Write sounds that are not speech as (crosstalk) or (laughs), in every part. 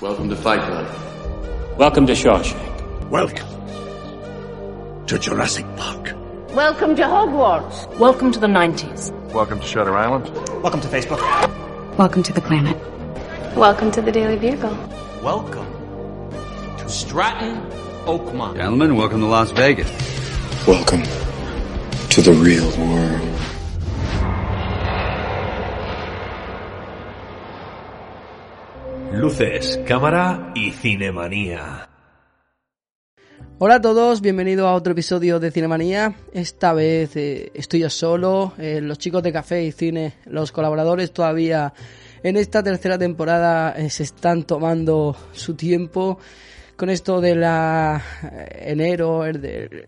Welcome to Fight Club. Welcome to Shawshank. Welcome to Jurassic Park. Welcome to Hogwarts. Welcome to the 90s. Welcome to Shutter Island. Welcome to Facebook. Welcome to the planet. Welcome to the Daily Bugle. Welcome to Stratton Oakmont. Gentlemen, welcome to Las Vegas. Welcome to the real world. Luces, cámara y cinemanía. Hola a todos, bienvenidos a otro episodio de Cinemanía. Esta vez eh, estoy yo solo, eh, los chicos de Café y Cine, los colaboradores todavía en esta tercera temporada eh, se están tomando su tiempo con esto de la enero, el,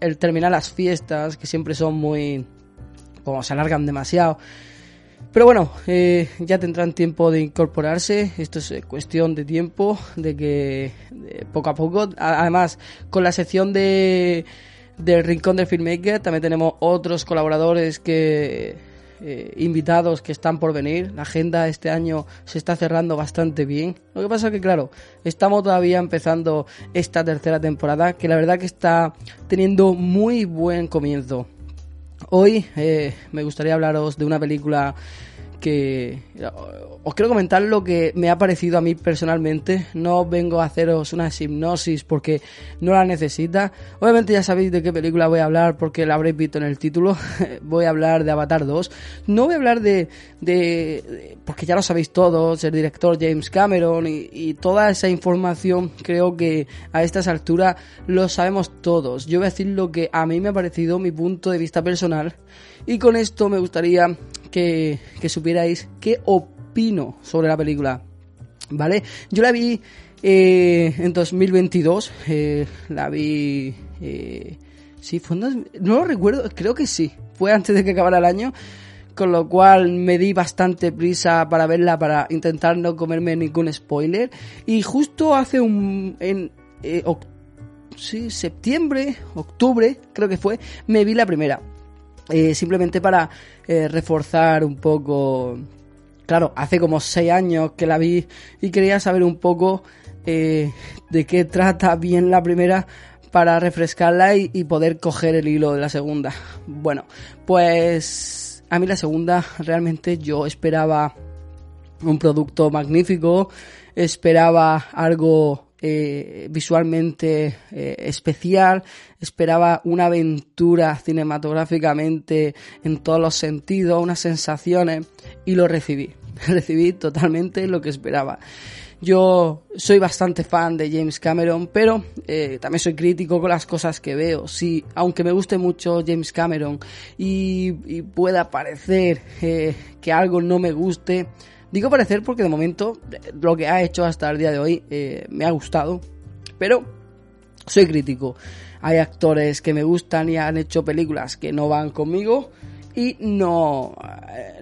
el, terminar las fiestas que siempre son muy como se alargan demasiado. Pero bueno, eh, ya tendrán tiempo de incorporarse. Esto es eh, cuestión de tiempo, de que poco a poco. Además, con la sección de del Rincón del Filmmaker también tenemos otros colaboradores que eh, invitados que están por venir. La agenda este año se está cerrando bastante bien. Lo que pasa es que, claro, estamos todavía empezando esta tercera temporada, que la verdad que está teniendo muy buen comienzo. Hoy eh, me gustaría hablaros de una película que os quiero comentar lo que me ha parecido a mí personalmente. No vengo a haceros una hipnosis porque no la necesita. Obviamente ya sabéis de qué película voy a hablar porque la habréis visto en el título. (laughs) voy a hablar de Avatar 2. No voy a hablar de... de porque ya lo sabéis todos, el director James Cameron y, y toda esa información creo que a estas alturas lo sabemos todos. Yo voy a decir lo que a mí me ha parecido mi punto de vista personal. Y con esto me gustaría que, supierais qué opino sobre la película. ¿Vale? Yo la vi eh, en 2022. Eh, la vi. Eh, sí, fue en, no lo recuerdo, creo que sí. Fue antes de que acabara el año. Con lo cual me di bastante prisa para verla, para intentar no comerme ningún spoiler. Y justo hace un. En, eh, sí, septiembre, octubre, creo que fue, me vi la primera. Eh, simplemente para eh, reforzar un poco. Claro, hace como 6 años que la vi y quería saber un poco eh, de qué trata bien la primera para refrescarla y, y, poder coger el hilo de la segunda. Bueno, pues a mí la segunda realmente yo esperaba un producto magnífico, esperaba algo eh, visualmente eh, especial, esperaba una aventura cinematográficamente en todos los sentidos, unas sensaciones y lo recibí, (laughs) recibí totalmente lo que esperaba. Yo soy bastante fan de James Cameron, pero eh, también soy crítico con las cosas que veo. Sí, aunque me guste mucho James Cameron y, pueda parecer que algo no me guste, Digo parecer porque de momento lo que ha hecho hasta el día de hoy eh, me ha gustado, pero soy crítico. Hay actores que me gustan y han hecho películas que no van conmigo y no,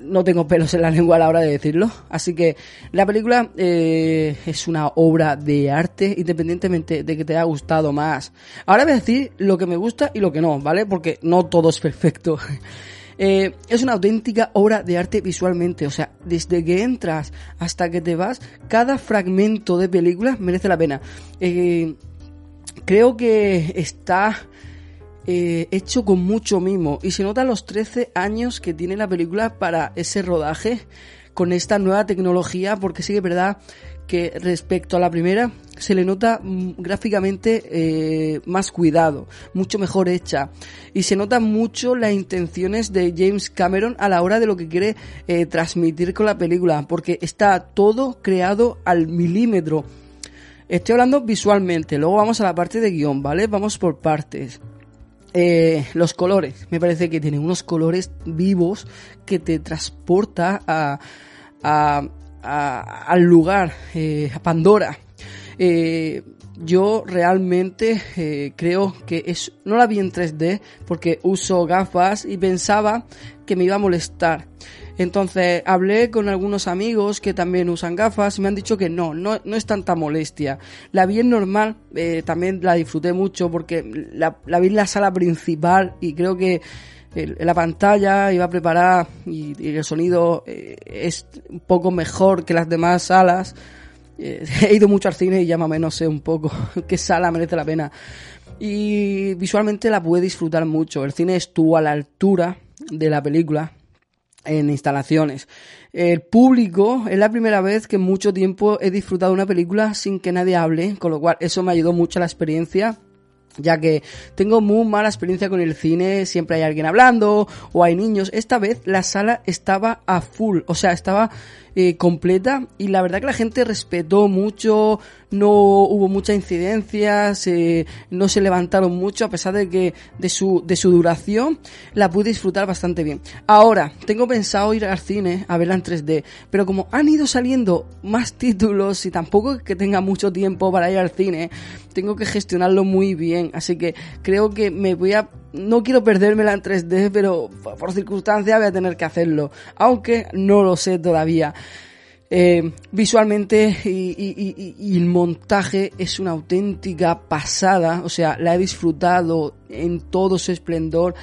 no tengo pelos en la lengua a la hora de decirlo. Así que la película eh, es una obra de arte independientemente de que te haya gustado más. Ahora voy a decir lo que me gusta y lo que no, ¿vale? Porque no todo es perfecto. (laughs) Eh, es una auténtica obra de arte visualmente, o sea, desde que entras hasta que te vas, cada fragmento de película merece la pena. Eh, creo que está eh, hecho con mucho mimo y se nota los 13 años que tiene la película para ese rodaje con esta nueva tecnología, porque sí que es verdad que respecto a la primera se le nota gráficamente eh, más cuidado, mucho mejor hecha y se nota mucho las intenciones de James Cameron a la hora de lo que quiere eh, transmitir con la película, porque está todo creado al milímetro. Estoy hablando visualmente, luego vamos a la parte de guion, ¿vale? Vamos por partes. Eh, los colores, me parece que tiene unos colores vivos que te transporta a, a al lugar, eh, a Pandora. Eh, yo realmente eh, creo que es no la vi en 3D porque uso gafas y pensaba que me iba a molestar. Entonces hablé con algunos amigos que también usan gafas y me han dicho que no, no, no es tanta molestia. La vi en normal, también la disfruté mucho porque la, vi en la sala principal y creo que la pantalla iba preparada y, y el sonido eh, es un poco mejor que las demás salas. Eh, (laughs) he ido mucho al cine y ya más o menos sé un poco (laughs) qué sala merece la pena. Y visualmente la pude disfrutar mucho. El cine estuvo a la altura de la película en instalaciones. El público es la primera vez que en mucho tiempo he disfrutado una película sin que nadie hable, con lo cual eso me ayudó mucho a la experiencia ya que tengo muy mala experiencia con el cine, siempre hay alguien hablando o hay niños. Esta vez la sala estaba a full, o sea, estaba eh, completa y la verdad que la gente respetó mucho, no hubo mucha incidencia, no se levantaron mucho a pesar de que de su, de su duración la pude disfrutar bastante bien. Ahora, tengo pensado ir al cine a verla en 3D, pero como han ido saliendo más títulos y tampoco que tenga mucho tiempo para ir al cine, tengo que gestionarlo muy bien, así que creo que me voy a no quiero perdérmela en 3D, pero por circunstancia voy a tener que hacerlo, aunque no lo sé todavía. Eh, visualmente y, el montaje es una auténtica pasada, o sea, la he disfrutado en todo su esplendor.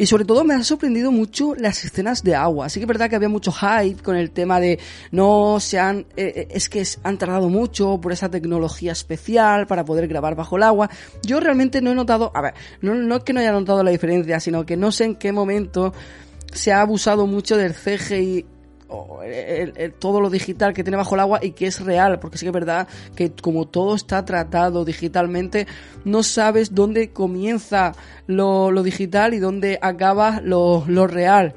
Y sobre todo me ha sorprendido mucho las escenas de agua. Así que es verdad que había mucho hype con el tema de no se han, eh, eh, es que han tardado mucho por esa tecnología especial para poder grabar bajo el agua. Yo realmente no he notado, a ver, no, no es que no haya notado la diferencia, sino que no sé en qué momento se ha abusado mucho del CGI todo lo digital que tiene bajo el agua y que es real, porque sí que es verdad que como todo está tratado digitalmente, no sabes dónde comienza lo, digital y dónde acaba lo, real.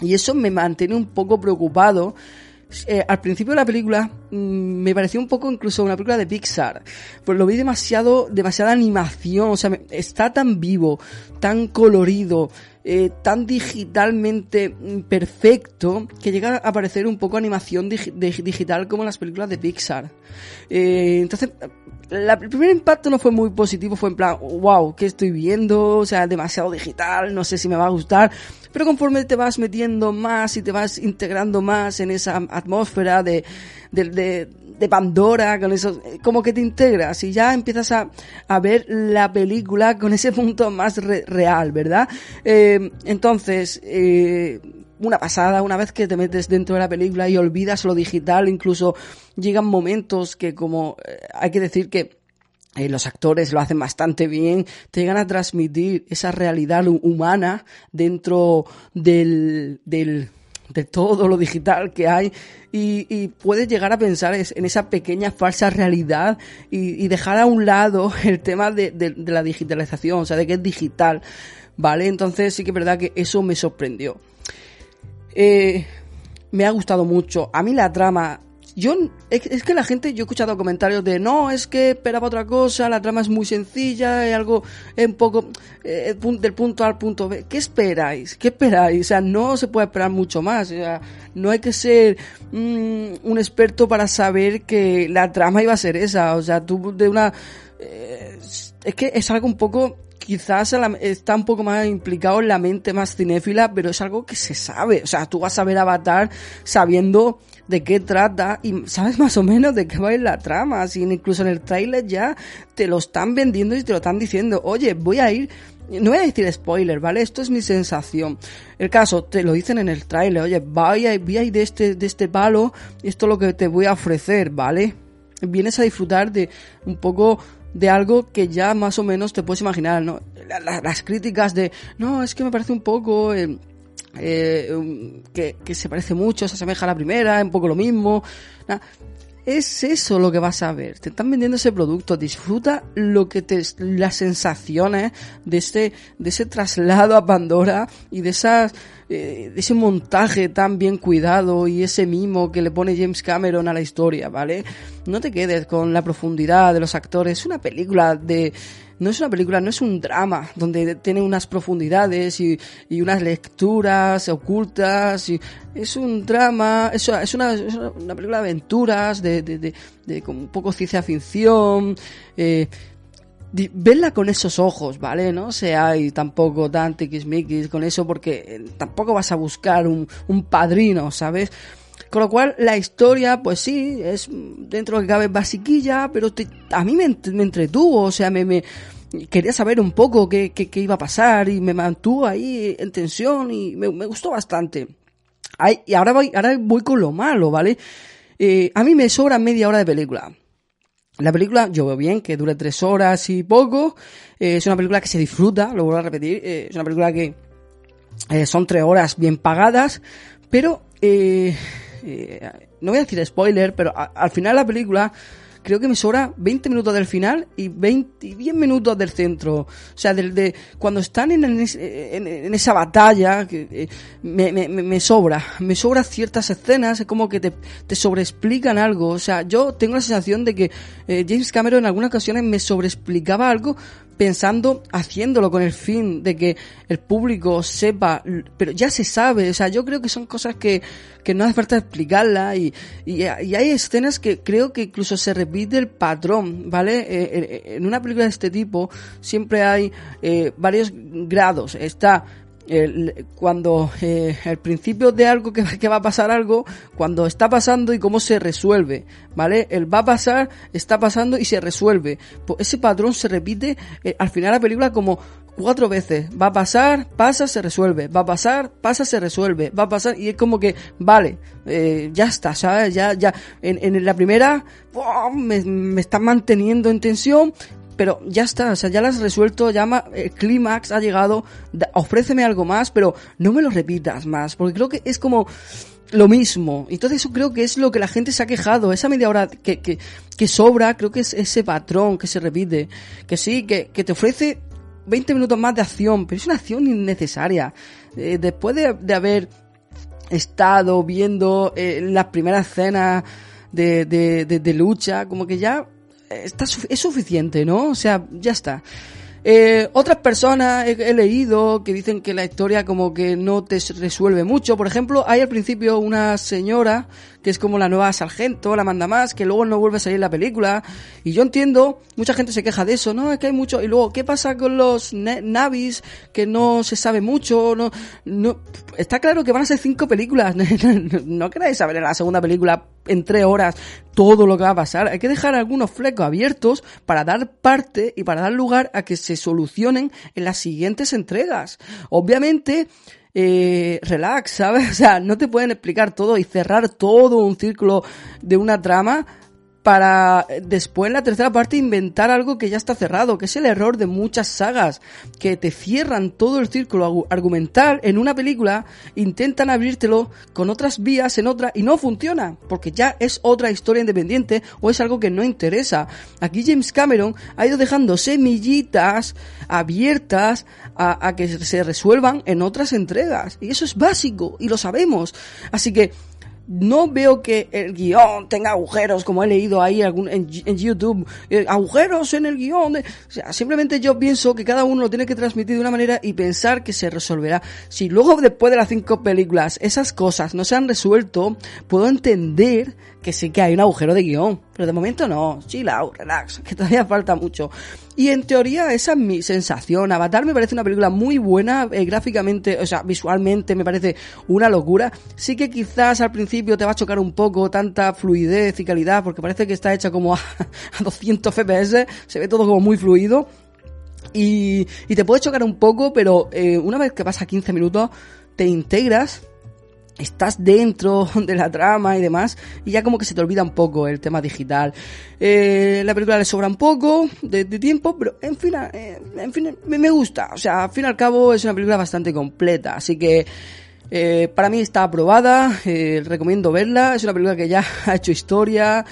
Y eso me mantiene un poco preocupado. Eh, al principio de la película mm, me pareció un poco incluso una película de Pixar. Pues lo vi demasiado, demasiada animación, o sea, está tan vivo, tan colorido, eh, tan digitalmente perfecto que llega a parecer un poco animación digital como las películas de Pixar. Eh, entonces, el primer impacto no fue muy positivo, fue en plan, wow, ¿qué estoy viendo? O sea, demasiado digital, no sé si me va a gustar. Pero conforme te vas metiendo más y te vas integrando más en esa atmósfera de de Pandora, con eso, como que te integras y ya empiezas a, a ver la película con ese punto más real, ¿verdad? Eh, entonces, eh, una pasada, una vez que te metes dentro de la película y olvidas lo digital, incluso llegan momentos que como eh, hay que decir que los actores lo hacen bastante bien, te llegan a transmitir esa realidad humana dentro del, del, de todo lo digital que hay y, puedes llegar a pensar en esa pequeña falsa realidad y, dejar a un lado (laughs) el tema de, de, la digitalización, o sea, de que es digital, ¿vale? Entonces sí que es verdad que eso me sorprendió. Eh, me ha gustado mucho. A mí la trama yo, es que la gente, yo he escuchado comentarios de, no, es que esperaba otra cosa, la trama es muy sencilla, es algo un poco eh, del punto A al punto B. ¿Qué esperáis? ¿Qué esperáis? O sea, no se puede esperar mucho más. O sea, no hay que ser mm, un experto para saber que la trama iba a ser esa. O sea, tú de una... Eh, es que es algo un poco quizás está un poco más implicado en la mente más cinéfila, pero es algo que se sabe. O sea, tú vas a ver Avatar sabiendo de qué trata y sabes más o menos de qué va a ir la trama. Así, incluso en el tráiler ya te lo están vendiendo y te lo están diciendo. Oye, voy a ir no voy a decir spoiler, ¿vale? Esto es mi sensación. El caso, te lo dicen en el tráiler, oye, vaya, voy a ir de este, de este palo, esto es lo que te voy a ofrecer, ¿vale? Vienes a disfrutar de un poco de algo que ya más o menos te puedes imaginar, ¿no? las críticas de, no, es que me parece un poco... Eh, eh, que, se parece mucho, se asemeja a la primera, un poco lo mismo. Es eso lo que vas a ver. Te están vendiendo ese producto. Disfruta lo que te, las sensaciones de ese, de ese traslado a Pandora y de esas, eh, de ese montaje tan bien cuidado y ese mimo que le pone James Cameron a la historia, ¿vale? No te quedes con la profundidad de los actores. Es una película de, no es una película, no es un drama, donde tiene unas profundidades y, y unas lecturas ocultas. Y es un drama, es, es, una, una película de aventuras, de, de, de, de con un poco ciencia ficción. Eh, verla con esos ojos, ¿vale? No y tampoco tan tiquismiquis con eso porque eh, tampoco vas a buscar un, un padrino, ¿sabes? Con lo cual, la historia, pues sí, es dentro de que cabe basiquilla, pero a mí me, me, entretuvo, o sea, me, quería saber un poco qué, qué, iba a pasar y me mantuvo ahí en tensión y me, gustó bastante. Ay, y ahora voy, ahora voy con lo malo, ¿vale? Eh, a mí me sobra media hora de película. La película, yo veo bien, que dure tres horas y poco. Eh, es una película que se disfruta, lo vuelvo a repetir. Eh, es una película que son tres horas bien pagadas, pero no voy a decir spoiler, pero a, al final la película creo que me sobra 20 minutos del final y 20 y 10 minutos del centro. O sea, del de cuando están en, en, en esa batalla, que, eh, me, me, me, sobra. Me sobra ciertas escenas, es como que te, te sobreexplican algo. O sea, yo tengo la sensación de que eh, James Cameron en algunas ocasiones me sobreexplicaba algo pensando, haciéndolo con el fin de que el público sepa, pero ya se sabe, o sea, yo creo que son cosas que, que no hace falta explicarla y, y, hay escenas que creo que incluso se repite el patrón, ¿vale? Eh, en una película de este tipo siempre hay eh, varios grados, está el, cuando eh, el principio de algo que, que, va a pasar algo, cuando está pasando y cómo se resuelve, ¿vale? El va a pasar, está pasando y se resuelve. Pues ese patrón se repite eh, al final de la película como cuatro veces. Va a pasar, pasa, se resuelve. Va a pasar, pasa, se resuelve. Va a pasar y es como que, vale, eh, ya está, ¿sabes? Ya, ya, en, en la primera, me, me está manteniendo en tensión, pero ya está, o sea, ya lo has resuelto, llama, el clímax ha llegado, da, ofréceme algo más, pero no me lo repitas más, porque creo que es como lo mismo. Entonces eso creo que es lo que la gente se ha quejado, esa media hora que, que, que sobra, creo que es ese patrón que se repite, que sí, que, que te ofrece 20 minutos más de acción, pero es una acción innecesaria. Eh, después de, de, haber estado viendo eh, las primeras escenas de, de, de lucha, como que ya está, es suficiente, ¿no? O sea, ya está. Eh, otras personas he, leído que dicen que la historia como que no te resuelve mucho. Por ejemplo, hay al principio una señora que es como la nueva sargento, la manda más, que luego no vuelve a salir la película. Y yo entiendo, mucha gente se queja de eso, ¿no? Es que hay mucho. Y luego, ¿qué pasa con los navis? Que no se sabe mucho, no, no. Está claro que van a ser cinco películas. (laughs) no queráis saber la segunda película en tres horas todo lo que va a pasar. Hay que dejar algunos flecos abiertos para dar parte y para dar lugar a que se solucionen en las siguientes entregas. Obviamente, eh, relax, ¿sabes? (laughs) O sea, no te pueden explicar todo y cerrar todo un círculo de una trama para después en la tercera parte inventar algo que ya está cerrado, que es el error de muchas sagas, que te cierran todo el círculo argumental en una película, intentan abrírtelo con otras vías en otra y no funciona, porque ya es otra historia independiente o es algo que no interesa. Aquí James Cameron ha ido dejando semillitas abiertas a, a que se resuelvan en otras entregas, y eso es básico, y lo sabemos. Así que no veo que el guion tenga agujeros, como he leído ahí en, en YouTube, eh, agujeros en el guion. De, o sea, simplemente yo pienso que cada uno lo tiene que transmitir de una manera y pensar que se resolverá. Si luego después de las cinco películas esas cosas no se han resuelto, puedo entender que sí que hay un agujero de guion. Pero de momento no, chill out, relax, (laughs) que todavía falta mucho. Y en teoría esa es mi sensación. Avatar me parece una película muy buena, eh, gráficamente, o sea, visualmente me parece una locura. Sí que quizás al principio te va a chocar un poco tanta fluidez y calidad, porque parece que está hecha como (laughs) a, a 200 FPS, se ve todo como muy fluido. Y, y te puede chocar un poco, pero eh, una vez que pasa 15 minutos, te integras estás dentro (laughs) de la trama y demás, y ya como que se te olvida un poco el tema digital. Eh, la película le sobra un poco de, tiempo, pero en fin, eh, en fin, me, me, gusta. O sea, al fin y al cabo es una película bastante completa, así que eh, para mí está aprobada, eh, recomiendo verla, es una película que ya (laughs) ha hecho historia.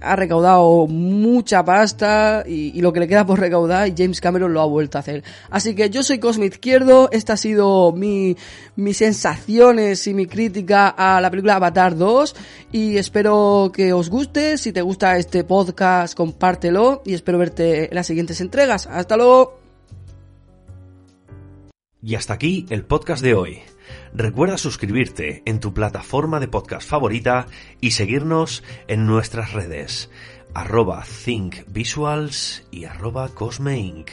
Ha recaudado mucha pasta y, lo que le queda por recaudar James Cameron lo ha vuelto a hacer. Así que yo soy Cosme Izquierdo, esta ha sido mi, mis sensaciones y mi crítica a la película Avatar 2 y espero que os guste, si te gusta este podcast compártelo y espero verte en las siguientes entregas. Hasta luego. Y hasta aquí el podcast de hoy. Recuerda suscribirte en tu plataforma de podcast favorita y seguirnos en nuestras redes arroba thinkvisuals y arroba cosmeinc.